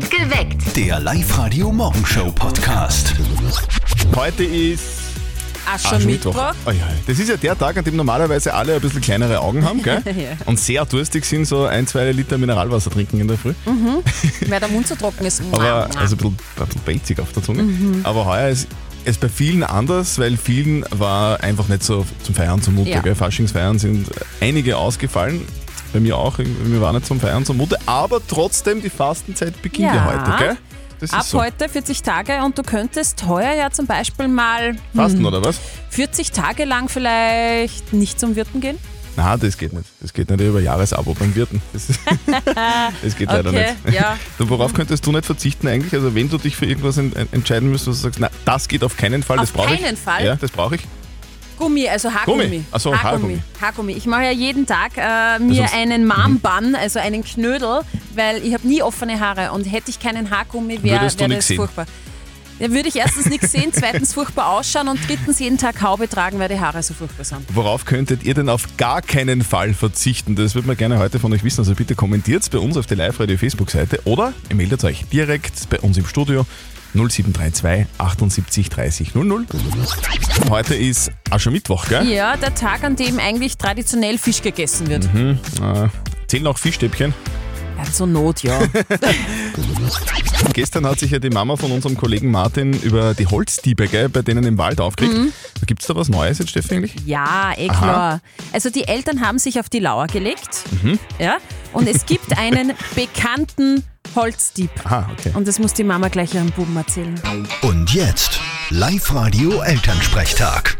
Geweckt. Der Live-Radio-Morgenshow-Podcast. Heute ist Aschermittwoch. Oh ja, das ist ja der Tag, an dem normalerweise alle ein bisschen kleinere Augen haben gell? Ja. und sehr durstig sind, so ein, zwei Liter Mineralwasser trinken in der Früh. Weil der Mund so trocken ist. Aber, also ein bisschen, ein bisschen pelzig auf der Zunge. Aber heuer ist es bei vielen anders, weil vielen war einfach nicht so zum Feiern zumute. Ja. Gell? Faschingsfeiern sind einige ausgefallen. Bei mir auch, mir war nicht zum Feiern zumute, aber trotzdem, die Fastenzeit beginnt ja, Ja. heute, gell? Das Ab so. heute 40 Tage und du könntest heuer ja zum Beispiel mal Fasten, oder was? 40 Tage lang vielleicht nicht zum Wirten gehen. Na, das geht nicht. Das geht nicht über Jahresabo beim Wirten. Das, das geht leider Okay, nicht. ja. Worauf könntest du nicht verzichten eigentlich? Also wenn du dich für irgendwas en entscheiden müsstest, was du sagst, na, das geht auf keinen Fall, das Auf brauche ich. keinen Fall? Ja, das brauche ich. Gummi, also Haargummi. Gummi. Ach so, Haargummi. Haargummi. Ich mache ja jeden Tag äh, mir sonst- einen Mom-Bun, also einen Knödel, weil ich habe nie offene Haare und hätte ich keinen Haargummi, wäre Würdest du wär nix das sehen? furchtbar. Da würde ich erstens nichts sehen, zweitens furchtbar ausschauen und drittens jeden Tag Haube tragen, weil die Haare so furchtbar sind. Worauf könntet ihr denn auf gar keinen Fall verzichten? Das würde man gerne heute von euch wissen. Also bitte kommentiert bei uns auf der Live-Radio-Facebook-Seite oder ihr meldet euch direkt bei uns im Studio 0732 78 30 00. Heute ist Aschermittwoch, gell? Ja, der Tag, an dem eigentlich traditionell Fisch gegessen wird. Äh, zählen auch Fischstäbchen. Ja, zur Not, ja. Gestern hat sich ja die Mama von unserem Kollegen Martin über die Holzdiebe, gell, bei denen im Wald aufgeregt. Da gibt es da was Neues jetzt, Steffi, eigentlich? Ja, eh klar. Also die Eltern haben sich auf die Lauer gelegt. Mhm. Ja, und es gibt einen bekannten Holzdieb. Aha, okay. Und das muss die Mama gleich ihrem Buben erzählen. Und jetzt Live-Radio-Elternsprechtag.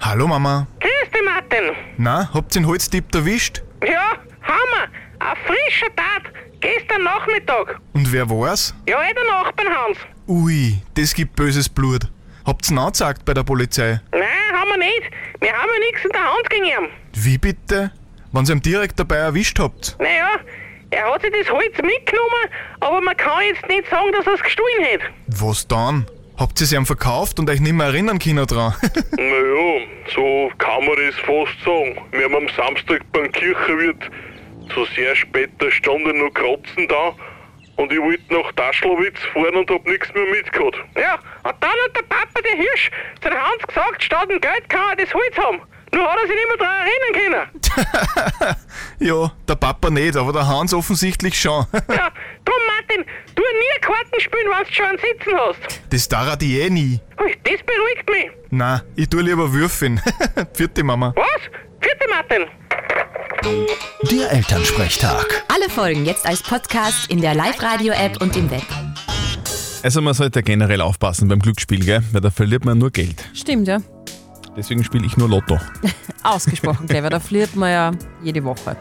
Hallo Mama. Grüß dich, Martin. Na, habt ihr den Holztipp erwischt? Ja, Hammer. Ein frischer Tat. Gestern Nachmittag. Und wer war's? Ja, eh der Nachbarn Hans. Ui, das gibt böses Blut. Habt's ihn angezeigt bei der Polizei? Nein, haben wir nicht. Wir haben ja nichts in der Hand gegen ihn. Wie bitte? Wenn ihr ihn direkt dabei erwischt habt? Naja, er hat sich das Holz mitgenommen, aber man kann jetzt nicht sagen, dass er es gestohlen hat. Was dann? Habt ihr es ihm verkauft und euch nicht mehr erinnern können dran? Naja, so kann man das fast sagen. Wir haben am Samstag beim Kirchenwirt zu sehr später Stunde noch kratzen da und ich wollte nach Taschlowitz fahren und hab nichts mehr mitgehabt. Ja, und dann hat der Papa, der Hirsch, zu der Hans gesagt, statt dem Geld kann er das Holz haben. Nur hat er sich nicht mehr daran erinnern können. ja, der Papa nicht, aber der Hans offensichtlich schon. Ja, drum, Martin, tu nie Karten spielen, wenn du schon einen Sitzen hast. das darf ich eh nie. Das beruhigt mich. Na, ich tu lieber würfeln. Vierte Mama. Was? Vierte Martin. Der Elternsprechtag. Alle Folgen jetzt als Podcast in der Live-Radio-App und im Web. Also man sollte generell aufpassen beim Glücksspiel, gell? weil da verliert man nur Geld. Stimmt, ja. Deswegen spiele ich nur Lotto. Ausgesprochen clever. Da verliert man ja jede Woche.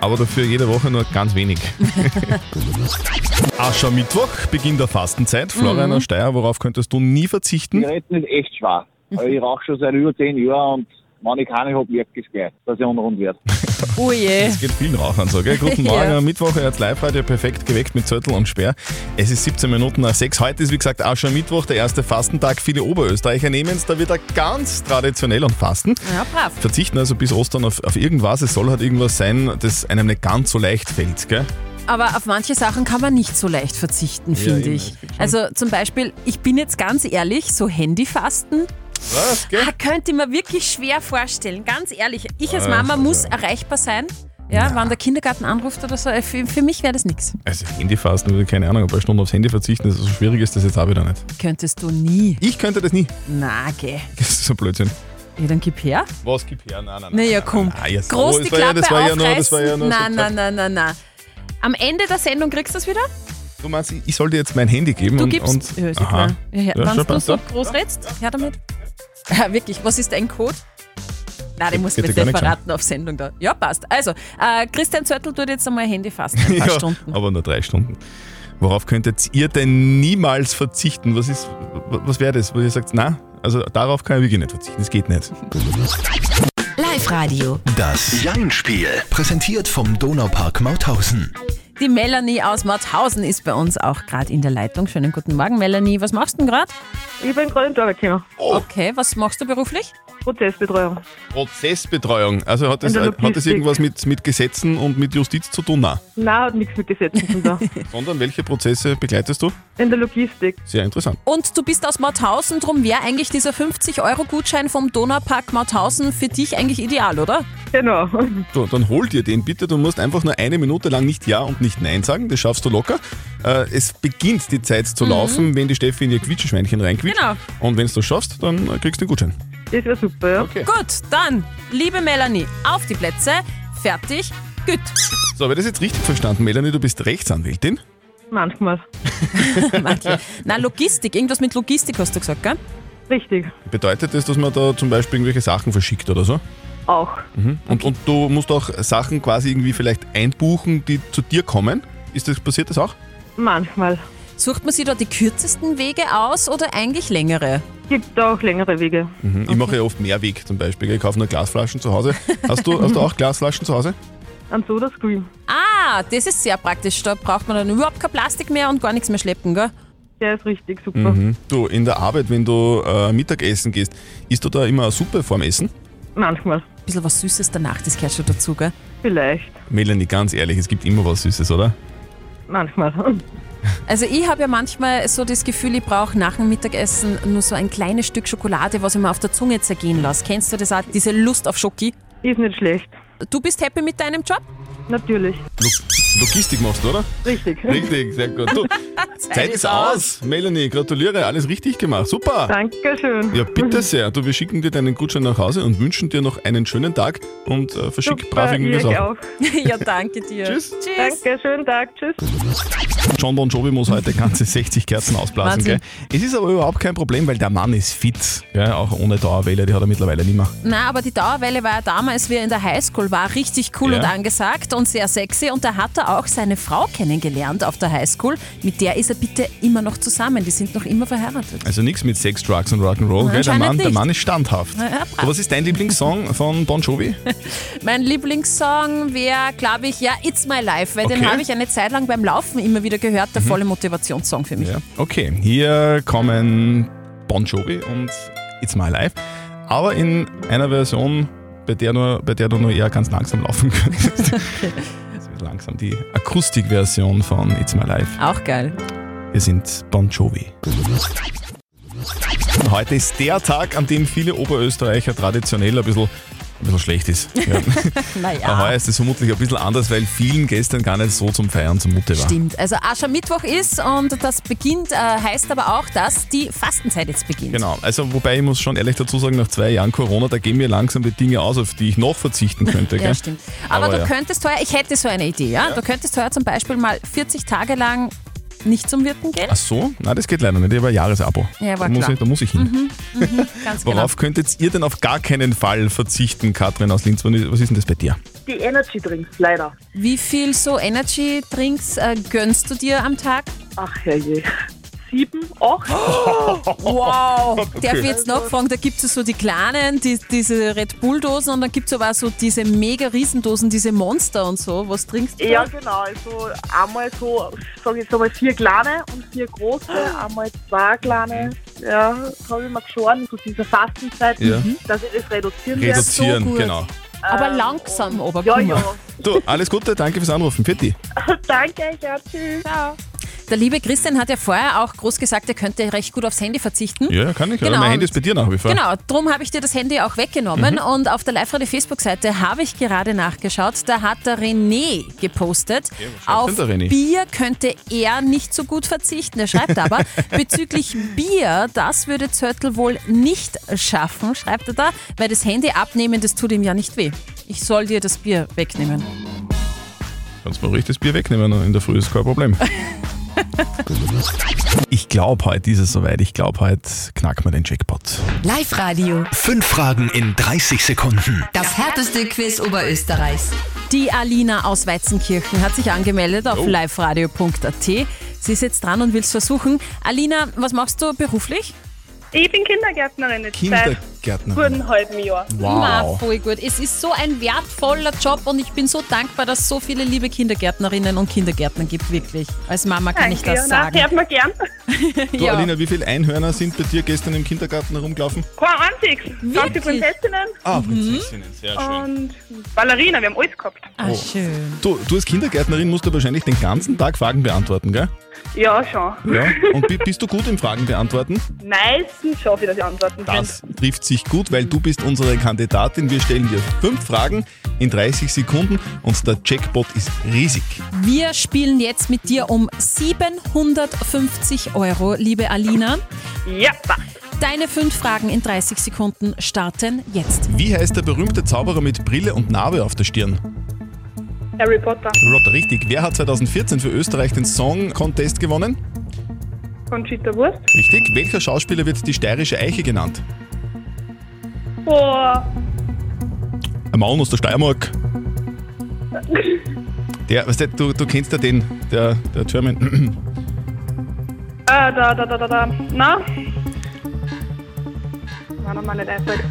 Aber dafür jede Woche nur ganz wenig. Aschermittwoch, Beginn der Fastenzeit. Florian aus Steyr, worauf könntest du nie verzichten? Zigaretten ist echt schwer. Also ich rauche schon seit über zehn Jahren und wenn ich keine habe, merke ich gleich, dass ich unrund werde. Oh je. Es geht vielen Rauchern so, gell? Guten Morgen Ja. am Mittwoch, ihr habt Live-Radio perfekt geweckt mit Zettel und Sperr. Es ist 17 Minuten nach 6. Heute ist wie gesagt Aschermittwoch, der erste Fastentag. Viele Oberösterreicher nehmen es da wieder ganz traditionell und fasten. Ja, brav. Verzichten also bis Ostern auf, auf irgendwas. Es soll halt irgendwas sein, das einem nicht ganz so leicht fällt, gell? Aber auf manche Sachen kann man nicht so leicht verzichten, finde eben, ich. schon- Also zum Beispiel, ich bin jetzt ganz ehrlich, so Handyfasten Was, gell? ah, könnte ich mir wirklich schwer vorstellen. Ganz ehrlich, ich als Ah, Mama muss erreichbar sein. Ja, wenn der Kindergarten anruft oder so, für, für mich wäre das nichts. Also Handyfasten, keine Ahnung, ein paar Stunden aufs Handy verzichten, ist so schwierig ist das jetzt auch wieder nicht. Könntest du nie. Ich könnte das nie. Na, geh. Das ist so Blödsinn. Ja, dann gib her. Was gibt her? Nein, nein, nein. Naja, nein, komm. nein, nein, ja, so, Groß das die war ja- Klappe das war ja nur, das war ja nur nein, nein, nein, nein, nein. Am Ende der Sendung kriegst du das wieder? Du meinst, ich- ich soll dir jetzt mein Handy geben Du und, gibst. und ja, ist aha. klar. Ja, ja, Ja, Wenn du so ja. groß redst, her damit. Ja, wirklich, was ist dein Code? Nein, den gar nicht nichts verraten auf Sendung da. Ja, passt. Also, äh, Christian Zöttl tut jetzt einmal Handy fasten. Ein paar Ja, Stunden. aber nur drei Stunden. Worauf könntet ihr denn niemals verzichten? Was ist, was wäre das, wo ihr sagt, na, also darauf kann ich wirklich nicht verzichten, das geht nicht. Live-Radio. Das Jein-Spiel. Präsentiert vom Donaupark Mauthausen. Die Melanie aus Mauthausen ist bei uns auch gerade in der Leitung. Schönen guten Morgen, Melanie. Was machst du denn gerade? Ich bin gerade im Arbeitszimmer. Okay, was machst du beruflich? Prozessbetreuung. Prozessbetreuung. Also hat das, hat das irgendwas mit, mit Gesetzen und mit Justiz zu tun? Nein. Nein, hat nichts mit Gesetzen zu tun. Sondern welche Prozesse begleitest du? In der Logistik. Sehr interessant. Und du bist aus Mauthausen, drum wäre eigentlich dieser 50-Euro-Gutschein vom Donaupark Mauthausen für dich eigentlich ideal, oder? Genau. So, dann hol dir den bitte. Du musst einfach nur eine Minute lang nicht Ja und nicht Nein sagen. Das schaffst du locker. Äh, es beginnt die Zeit zu laufen, wenn die Steffi in ihr Quietscheschweinchen reinquietscht. Genau. Und wenn du das schaffst, dann äh, kriegst du den Gutschein. Das wäre super, ja. Gut, dann, liebe Melanie, auf die Plätze, fertig, gut. So, habe ich das jetzt richtig verstanden, Melanie? Du bist Rechtsanwältin. Manchmal. Manche. Na, Logistik, irgendwas mit Logistik hast du gesagt, gell? Richtig. Bedeutet das, dass man da zum Beispiel irgendwelche Sachen verschickt oder so? Auch. Mhm. Und, und du musst auch Sachen quasi irgendwie vielleicht einbuchen, die zu dir kommen. Ist das, passiert das auch? Manchmal. Sucht man sich da die kürzesten Wege aus oder eigentlich längere? Gibt auch längere Wege. Mhm. Ich mache ja oft Mehrweg zum Beispiel. Ich kaufe nur Glasflaschen zu Hause. Hast du, hast du auch Glasflaschen zu Hause? Ein Soda Scream. Ah, das ist sehr praktisch. Da braucht man dann überhaupt kein Plastik mehr und gar nichts mehr schleppen, gell? Der ist richtig super. Mhm. Du, in der Arbeit, wenn du äh, Mittagessen gehst, isst du da immer eine Suppe vorm Essen? Manchmal. Ein bisschen was Süßes danach, das gehört schon dazu, gell? Vielleicht. Melanie, ganz ehrlich, es gibt immer was Süßes, oder? Manchmal. Also ich habe ja manchmal so das Gefühl, ich brauche nach dem Mittagessen nur so ein kleines Stück Schokolade, was ich mir auf der Zunge zergehen lasse. Kennst du das auch, diese Lust auf Schoki? Ist nicht schlecht. Du bist happy mit deinem Job? Natürlich. Lo Logistik machst du, oder? Richtig. Richtig, sehr gut. Du, Zeit ist aus. Melanie, gratuliere, alles richtig gemacht. Super. Dankeschön. Ja, bitte sehr. Du, wir schicken dir deinen Gutschein nach Hause und wünschen dir noch einen schönen Tag und äh, verschick Super, brav irgendwie ihr was auch. ja, danke dir. Tschüss. Tschüss. Danke, schönen Tag. Tschüss. John Bon Jovi muss heute ganze 60 Kerzen ausblasen. Gell? Es ist aber überhaupt kein Problem, weil der Mann ist fit. Gell? Auch ohne Dauerwelle, die hat er mittlerweile nicht mehr. Na, aber die Dauerwelle war ja damals, wie er in der Highschool war, richtig cool Ja. und angesagt und sehr sexy. Und da hat er auch seine Frau kennengelernt auf der Highschool. Mit der ist er bitte immer noch zusammen. Die sind noch immer verheiratet. Also nichts mit Sex, Drugs und Rock'n'Roll. gell? Der Mann, der. Mann ist standhaft. Ja. So, was ist dein Lieblingssong von Bon Jovi? Mein Lieblingssong wäre, glaube ich, ja, It's My Life, weil den Okay. Mhm. habe ich eine Zeit lang beim Laufen immer wieder gehört. Der volle Motivationssong für mich. Ja. Okay, hier kommen Bon Jovi und It's My Life. Aber in einer Version, bei der, nur, bei der du nur eher ganz langsam laufen könntest. Wird langsam die Akustikversion von It's My Life. Auch geil. Wir sind Bon Jovi. Heute ist der Tag, an dem viele Oberösterreicher traditionell ein bisschen, ein bisschen schlecht ist. Ja. Naja. Heuer ist es vermutlich ein bisschen anders, weil vielen gestern gar nicht so zum Feiern zumute war. Stimmt. Also Aschermittwoch ist und das beginnt, äh, heißt aber auch, dass die Fastenzeit jetzt beginnt. Genau, also wobei ich muss schon ehrlich dazu sagen, nach zwei Jahren Corona, da gehen mir langsam die Dinge aus, auf die ich noch verzichten könnte. Ja, gell? stimmt. Aber, Aber du ja. könntest heuer, ich hätte so eine Idee, ja? Du könntest heuer zum Beispiel mal 40 Tage lang nicht zum Wirten gehen. Ach so? Nein, das geht leider nicht. Ich habe ein Jahresabo. Ja, war da, muss klar. ich, da muss ich hin. Ganz genau. Worauf könntet ihr denn auf gar keinen Fall verzichten, Katrin aus Linz? Was ist was ist denn das bei dir? Die Energy Drinks, leider. Wie viel so Energy Drinks äh, gönnst du dir am Tag? Ach herrje. Sieben, acht. Wow! Darf ich jetzt nachfragen, da gibt es so die kleinen, die, diese Red Bull-Dosen und dann gibt es aber auch so diese mega Riesendosen, diese Monster und so. Was trinkst du? Ja, genau. Also einmal so, sage ich jetzt einmal, vier kleine und vier große, einmal zwei kleine. Ja, habe ich mir geschoren, zu dieser Fastenzeit, Ja. dass ich das reduzieren werde. Reduzieren, so genau. Aber Ähm, langsam, aber Ja, ja. Du, alles Gute, danke fürs Anrufen. Die. Danke, ja, tschüss. Ciao. Der liebe Christian hat ja vorher auch groß gesagt, er könnte recht gut aufs Handy verzichten. Ja, kann ich. Genau, mein Handy ist bei dir nach wie vor. Genau, darum habe ich dir das Handy auch weggenommen und auf der Live-Radio Facebook-Seite habe ich gerade nachgeschaut, da hat der René gepostet, schreibt auf René? Bier könnte er nicht so gut verzichten. Er schreibt aber, bezüglich Bier, das würde Zörtl wohl nicht schaffen, schreibt er da, weil das Handy abnehmen, das tut ihm ja nicht weh. Ich soll dir das Bier wegnehmen. Kannst mal ruhig das Bier wegnehmen in der Früh, ist kein Problem. ich glaube, heute ist es soweit. Ich glaube, heute knacken wir den Jackpot. Live-Radio. Fünf Fragen in 30 Sekunden. Das härteste Quiz Oberösterreichs. Die Alina aus Weizenkirchen hat sich angemeldet auf Oh. liveradio.at. Sie ist jetzt dran und will es versuchen. Alina, was machst du beruflich? Ich bin Kindergärtnerin jetzt seit Kindergärtner. guten halben Jahr. Na, Wow. voll gut. Es ist so ein wertvoller Job und ich bin so dankbar, dass es so viele liebe Kindergärtnerinnen und Kindergärtner gibt, wirklich. Als Mama kann ich das ja, na, sagen. hört man gern. Du, Ja. Alina, wie viele Einhörner sind bei dir gestern im Kindergarten herumgelaufen? Kein einziges. Ganze Prinzessinnen Ah, Prinzessinnen, sehr schön. und Ballerina, wir haben alles gehabt. Ah, schön. Du, du als Kindergärtnerin musst du wahrscheinlich den ganzen Tag Fragen beantworten, gell? Ja, schon. Ja. Und bi- bist du gut im Fragen beantworten? Meistens schaffe ich, dass ich antworten kann. Das trifft sich gut, weil du bist unsere Kandidatin. Wir stellen dir fünf Fragen in 30 Sekunden und der Jackpot ist riesig. Wir spielen jetzt mit dir um 750 Euro, liebe Alina. Ja. Deine fünf Fragen in 30 Sekunden starten jetzt. Wie heißt der berühmte Zauberer mit Brille und Narbe auf der Stirn? Harry Potter, Rotter, richtig. Wer hat 2014 für Österreich den Song Contest gewonnen? Conchita Wurst. Richtig. Welcher Schauspieler wird die steirische Eiche genannt? Boah, Ein Mann aus der Steiermark. Der, weißt du, du, du kennst ja den, der, der German. äh, da, da, da, da, da. Na? War nochmal nicht einfällt.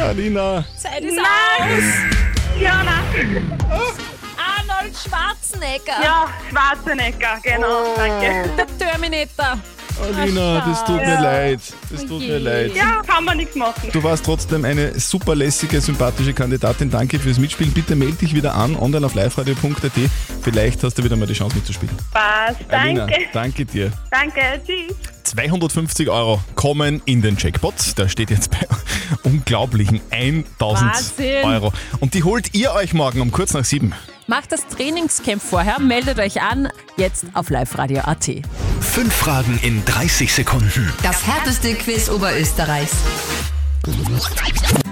Alina. Zeit ist aus. Ja, nein. Arnold Schwarzenegger. Ja, Schwarzenegger, genau, danke. Der Terminator. Alina, das tut mir leid. Das tut mir leid. Ja, kann man nichts machen. Du warst trotzdem eine super lässige, sympathische Kandidatin. Danke fürs Mitspielen. Bitte melde dich wieder an, online auf liveradio.at. Vielleicht hast du wieder mal die Chance mitzuspielen. Passt, Alina, danke. danke dir. Danke, tschüss. 250 Euro kommen in den Jackpot. Der steht jetzt bei unglaublichen 1000 Wahnsinn. Euro. Und die holt ihr euch morgen um kurz nach sieben. Macht das Trainingscamp vorher, meldet euch an, jetzt auf liveradio.at. Fünf Fragen in 30 Sekunden. Das härteste Quiz Oberösterreichs.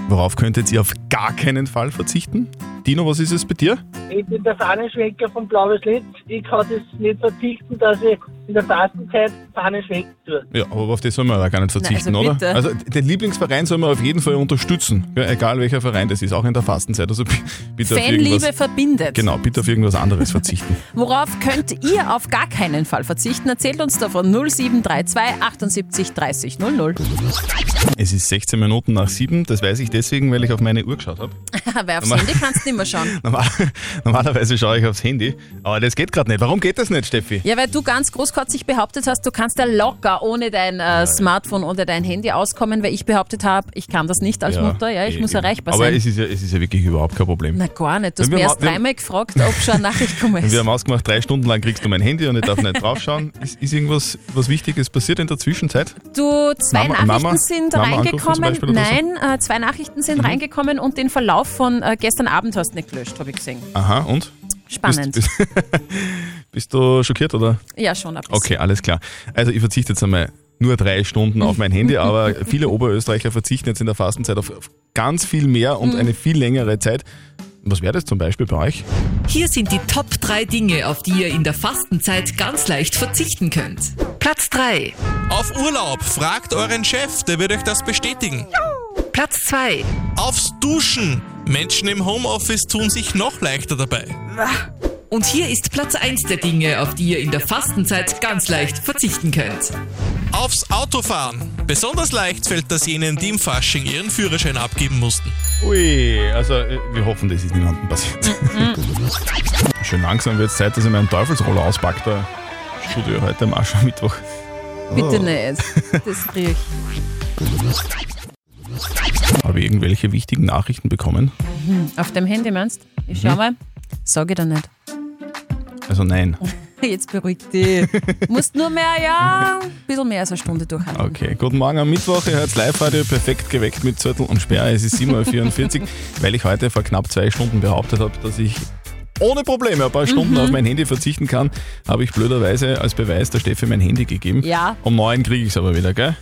Worauf könntet ihr auf gar keinen Fall verzichten? Dino, was ist es bei dir? Ich bin der Fahnenschwenker vom Blaues Lied. Ich kann das nicht verzichten, dass ich in der Fastenzeit Fahnen schwenken tue. Ja, aber auf das soll man ja gar nicht verzichten, also oder? bitte. Also den Lieblingsverein soll man auf jeden Fall unterstützen. Ja, egal welcher Verein das ist, auch in der Fastenzeit. Also bi- bitte auf Fanliebe irgendwas, verbindet. genau, bitte auf irgendwas anderes verzichten. Worauf könnt ihr auf gar keinen Fall verzichten? Erzählt uns davon 0732 78 30 00. Es ist 16 Minuten nach sieben. Das weiß ich deswegen, weil ich auf meine Uhr geschaut habe. Wer aufs Handy kannst du nicht mehr schauen. Normal, normalerweise schaue ich aufs Handy, aber das geht gerade nicht. Warum geht das nicht, Steffi? Ja, weil du ganz großkotzig behauptet hast, du kannst ja locker ohne dein äh, Smartphone oder dein Handy auskommen, weil ich behauptet habe, ich kann das nicht als Mutter. Ja, ich eh, muss erreichbar aber sein. es ist, ja, es ist ja wirklich überhaupt kein Problem. Na gar nicht. Du hast Wir mir ma- erst wir- dreimal gefragt, ob schon eine Nachricht gekommen ist. Wir haben ausgemacht, drei Stunden lang kriegst du mein Handy und ich darf nicht draufschauen. Ist, ist irgendwas was Wichtiges passiert in der Zwischenzeit? Du, zwei Mama- Nachrichten Mama- sind Mama angerufen zum reingekommen. Beispiel oder? Mhm. Nein, äh, zwei Nachrichten sind reingekommen und den Verlauf von äh, gestern Abend hast du nicht gelöscht, habe ich gesehen. Aha, und? Spannend. Bist, bist, bist du schockiert, oder? ja, schon ein bisschen. Okay, alles klar. Also ich verzichte jetzt einmal nur drei Stunden auf mein Handy, aber viele Oberösterreicher verzichten jetzt in der Fastenzeit auf auf ganz viel mehr und eine viel längere Zeit. Was wäre das zum Beispiel bei euch? Hier sind die Top 3 Dinge, auf die ihr in der Fastenzeit ganz leicht verzichten könnt. Platz 3. Auf Urlaub, fragt euren Chef, der wird euch das bestätigen. Platz 2. Aufs Duschen. Menschen im Homeoffice tun sich noch leichter dabei. Und hier ist Platz 1 der Dinge, auf die ihr in der Fastenzeit ganz leicht verzichten könnt. Aufs Autofahren. Besonders leicht fällt das jenen, die im Fasching ihren Führerschein abgeben mussten. Ui, also äh, wir hoffen, das ist niemandem passiert. Schön langsam wird es Zeit, dass ich meinen Teufelsroller auspacke. Da Studio heute am Aschermittwoch. Bitte Oh. nicht. Das riecht. Habe ich irgendwelche wichtigen Nachrichten bekommen? Hm, Auf dem Handy meinst du? Ich schau Mhm. mal. Sag ich dir nicht. Also nein. Jetzt beruhig dich. Musst nur mehr, ja, ein bisschen mehr als eine Stunde durchhalten. Okay, guten Morgen am Mittwoch. Ihr hört Live-Radio perfekt geweckt mit Zettel und Sperr. Es ist 7.44 Uhr, weil ich heute vor knapp zwei Stunden behauptet habe, dass ich ohne Probleme ein paar Stunden Mhm. auf mein Handy verzichten kann, habe ich blöderweise als Beweis der Steffi mein Handy gegeben. Ja. Um neun kriege ich es aber wieder, gell?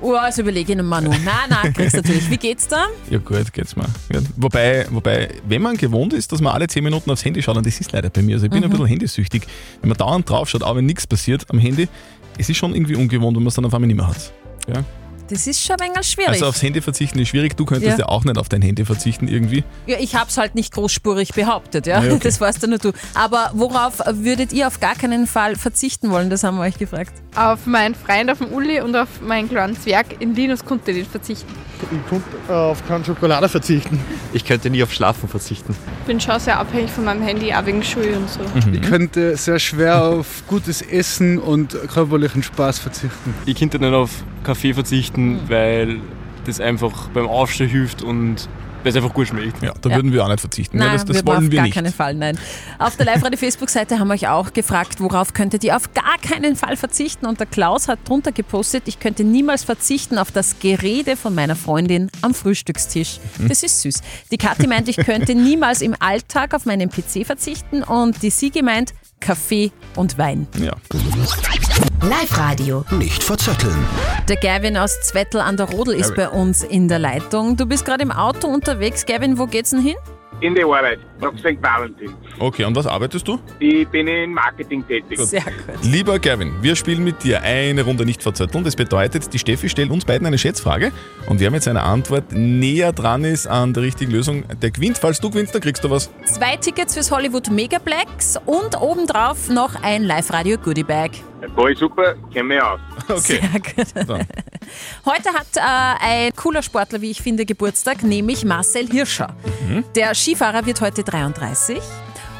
Oh, also überlege ich nochmal noch. Nein, nein, kriegst du natürlich. Wie geht's da? Ja gut, geht's mal. Ja, wobei, wobei, wenn man gewohnt ist, dass man alle 10 Minuten aufs Handy schaut, und das ist leider bei mir, also ich bin ein Mhm. bisschen handysüchtig, wenn man dauernd drauf schaut, auch wenn nichts passiert am Handy, es ist schon irgendwie ungewohnt, wenn man es dann auf einmal nicht mehr hat. Ja? Das ist schon ein wenig schwierig. Also aufs Handy verzichten ist schwierig. Du könntest ja, Ja. auch nicht auf dein Handy verzichten irgendwie. ja, ich habe es halt nicht großspurig behauptet, ja. Ja, okay. Das weißt du nur du. Aber worauf würdet ihr auf gar keinen Fall verzichten wollen? Das haben wir euch gefragt. Auf meinen Freund, auf den Uli und auf meinen kleinen Zwerg in Linus konnte ich nicht verzichten. Ich konnte auf keine Schokolade verzichten. Ich könnte nie auf Schlafen verzichten. Ich bin schon sehr abhängig von meinem Handy, auch wegen Schule und so. Ich könnte sehr schwer auf gutes Essen und körperlichen Spaß verzichten. Ich könnte nicht auf Kaffee verzichten, weil das einfach beim Aufstehen hilft und weil es einfach gut schmeckt. Ja, da Ja. würden wir auch nicht verzichten. Nein, ja, das das wir wollen auf wir gar nicht. keinen Fall, nein. Auf der Live-Radio-Facebook-Seite haben wir euch auch gefragt, worauf könntet ihr auf gar keinen Fall verzichten? Und der Klaus hat drunter gepostet, ich könnte niemals verzichten auf das Gerede von meiner Freundin am Frühstückstisch. Mhm. Das ist süß. Die Kathi meint, ich könnte niemals im Alltag auf meinen PC verzichten. Und die Sigi meint, Kaffee und Wein. Ja. Live-Radio. Nicht verzetteln. Der Gavin aus Zwettl an der Rodel ist bei Gavin. uns in der Leitung. Du bist gerade im Auto unterwegs. Gavin, wo geht's denn hin? In die Arbeit, nach St. Valentin. Okay, und was arbeitest du? Ich bin in Marketing tätig. Sehr gut. Lieber Gavin, wir spielen mit dir eine Runde nicht verzötteln. Das bedeutet, die Steffi stellt uns beiden eine Schätzfrage und wer mit seiner Antwort näher dran ist an der richtigen Lösung, der gewinnt. Falls du gewinnst, dann kriegst du was. Zwei Tickets fürs Hollywood Megaplex und obendrauf noch ein Live-Radio Goodie Bag. Voll super, kenn mich aus. Okay. Sehr gut. Heute hat äh, ein cooler Sportler, wie ich finde, Geburtstag, nämlich Marcel Hirscher. Der Skifahrer wird heute 33.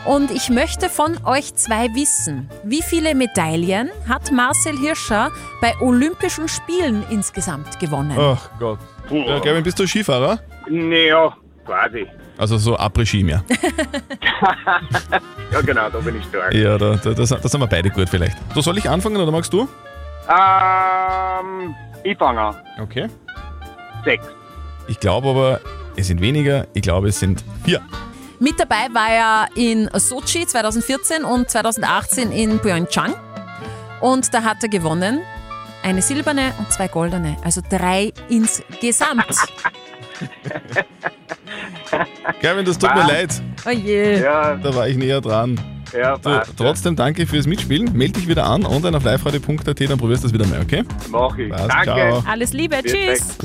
Und ich möchte von euch zwei wissen, wie viele Medaillen hat Marcel Hirscher bei Olympischen Spielen insgesamt gewonnen? Ach Gott. Ja, Gavin, bist du Skifahrer? Naja, quasi. Also so Après-Ski mehr. Ja genau, da bin ich stark. Ja, da, da, das, das haben wir beide gut vielleicht. So, soll ich anfangen oder magst du? Ähm, ich fange an. Okay. Sechs. Ich glaube aber, es sind weniger. Ich glaube, es sind vier. Mit dabei war er in Sochi 2014 und 2018 in Pyeongchang. Und da hat er gewonnen. Eine silberne und zwei goldene, also drei insgesamt. Gavin, das tut mir Ah. leid. Oh je. Ja, Da war ich näher dran. Ja, passt. trotzdem danke fürs Mitspielen. Meld dich wieder an, online auf liveradio.at, dann probierst du das wieder mal, okay? Mach ich. Passt, Danke. ciao. Alles Liebe, tschüss.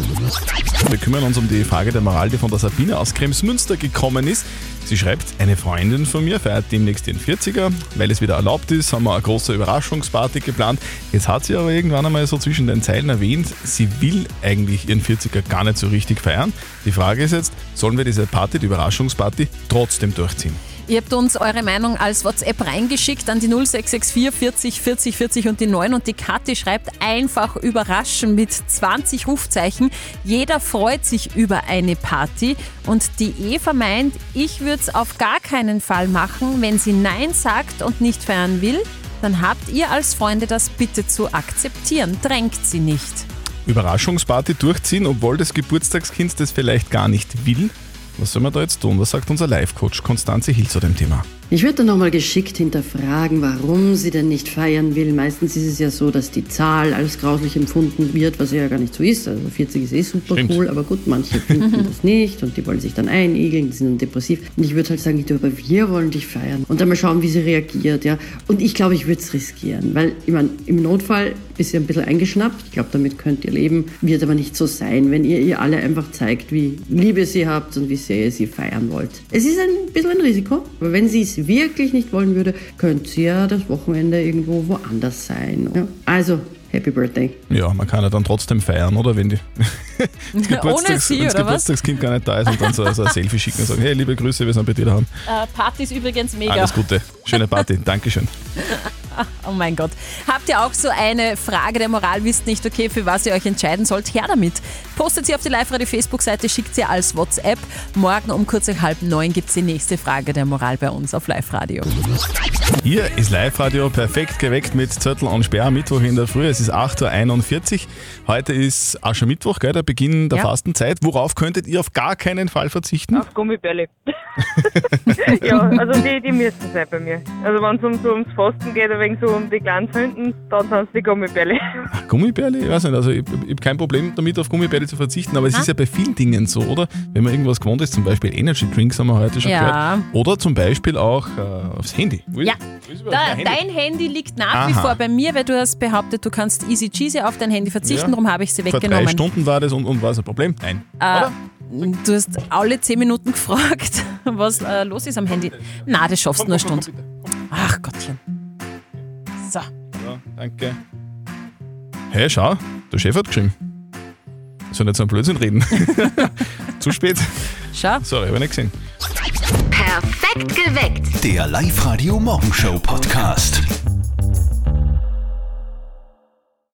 Wir kümmern uns um die Frage der Moral, die von der Sabine aus Kremsmünster gekommen ist. Sie schreibt, eine Freundin von mir feiert demnächst ihren 40er. Weil es wieder erlaubt ist, haben wir eine große Überraschungsparty geplant. Jetzt hat sie aber irgendwann einmal so zwischen den Zeilen erwähnt, sie will eigentlich ihren 40er gar nicht so richtig feiern. Die Frage ist jetzt, sollen wir diese Party, die Überraschungsparty, trotzdem durchziehen? Ihr habt uns eure Meinung als WhatsApp reingeschickt an die 0664 40 40 40 und die 9 und die Kathi schreibt einfach überraschen mit 20 Rufzeichen. Jeder freut sich über eine Party und die Eva meint, ich würde es auf gar keinen Fall machen. Wenn sie Nein sagt und nicht feiern will, dann habt ihr als Freunde das bitte zu akzeptieren. Drängt sie nicht. Überraschungsparty durchziehen, obwohl das Geburtstagskind das vielleicht gar nicht will? Was soll man da jetzt tun? Was sagt unser Live-Coach Konstanze Hill zu dem Thema? Ich würde dann nochmal geschickt hinterfragen, warum sie denn nicht feiern will. Meistens ist es ja so, dass die Zahl als grauslich empfunden wird, was ja gar nicht so ist. Also 40 ist eh super Stimmt. cool, aber gut, manche finden das nicht und die wollen sich dann einigeln, die sind dann depressiv. Und ich würde halt sagen, du, aber wir wollen dich feiern und dann mal schauen, wie sie reagiert. ja. Und ich glaube, ich würde es riskieren, weil ich meine, im Notfall ist sie ein bisschen eingeschnappt. Ich glaube, damit könnt ihr leben. Wird aber nicht so sein, wenn ihr ihr alle einfach zeigt, wie Liebe sie habt und wie sehr ihr sie feiern wollt. Es ist ein bisschen ein Risiko, aber wenn sie es wirklich nicht wollen würde, könnte sie ja das Wochenende irgendwo woanders sein. Ja. Also, Happy Birthday. Ja, man kann ja dann trotzdem feiern, oder? Wenn die das Geburtstags- sie, wenn das oder was? Geburtstagskind gar nicht da ist und dann so, so ein Selfie schicken und sagen, hey, liebe Grüße, wir sind bei dir daheim. Äh, Party ist übrigens mega. Alles Gute. Schöne Party. Dankeschön. Oh mein Gott. Habt ihr auch so eine Frage der Moral, wisst nicht, okay, für was ihr euch entscheiden sollt? Her damit. Postet sie auf die Live-Radio-Facebook-Seite, schickt sie als WhatsApp. Morgen um kurz nach halb neun gibt es die nächste Frage der Moral bei uns auf Live-Radio. Hier ist Live-Radio perfekt geweckt mit Zettel und Sperr. Mittwoch in der Früh. Es ist 8.41 Uhr. Heute ist Aschermittwoch, gell, der Beginn der Ja. Fastenzeit. Worauf könntet ihr auf gar keinen Fall verzichten? Auf Gummibälle. ja, also die, die müssen sein bei mir. Also wenn es um, so ums Fasten geht, wegen so um die kleinen Sünden, dann sind es die Gummibälle. Gummibärli? Ich weiß nicht, also ich, ich habe kein Problem damit, auf Gummibärli zu verzichten, aber es Ah. ist ja bei vielen Dingen so, oder? Wenn man irgendwas gewohnt ist, zum Beispiel Energy Drinks haben wir heute schon Ja. gehört. Oder zum Beispiel auch äh, aufs Handy. Wo ist- Ja, wo ist überhaupt da, mein Handy? dein Handy liegt nach wie Aha. vor bei mir, weil du hast behauptet, du kannst easy cheesy auf dein Handy verzichten, Ja. darum habe ich sie Vor drei weggenommen. Stunden war das und, und war es ein Problem? Nein. Äh, du hast alle 10 Minuten gefragt, was äh, los ist am Handy. Na, das schaffst du nur eine Stunde. Ach Gottchen. So. Ja, danke. Hey, schau, der Chef hat geschrieben. Ich soll nicht so einen Blödsinn reden. Zu spät. Schau. Sorry, habe ich nicht gesehen. Perfekt geweckt. Der Live-Radio Morgenshow Podcast.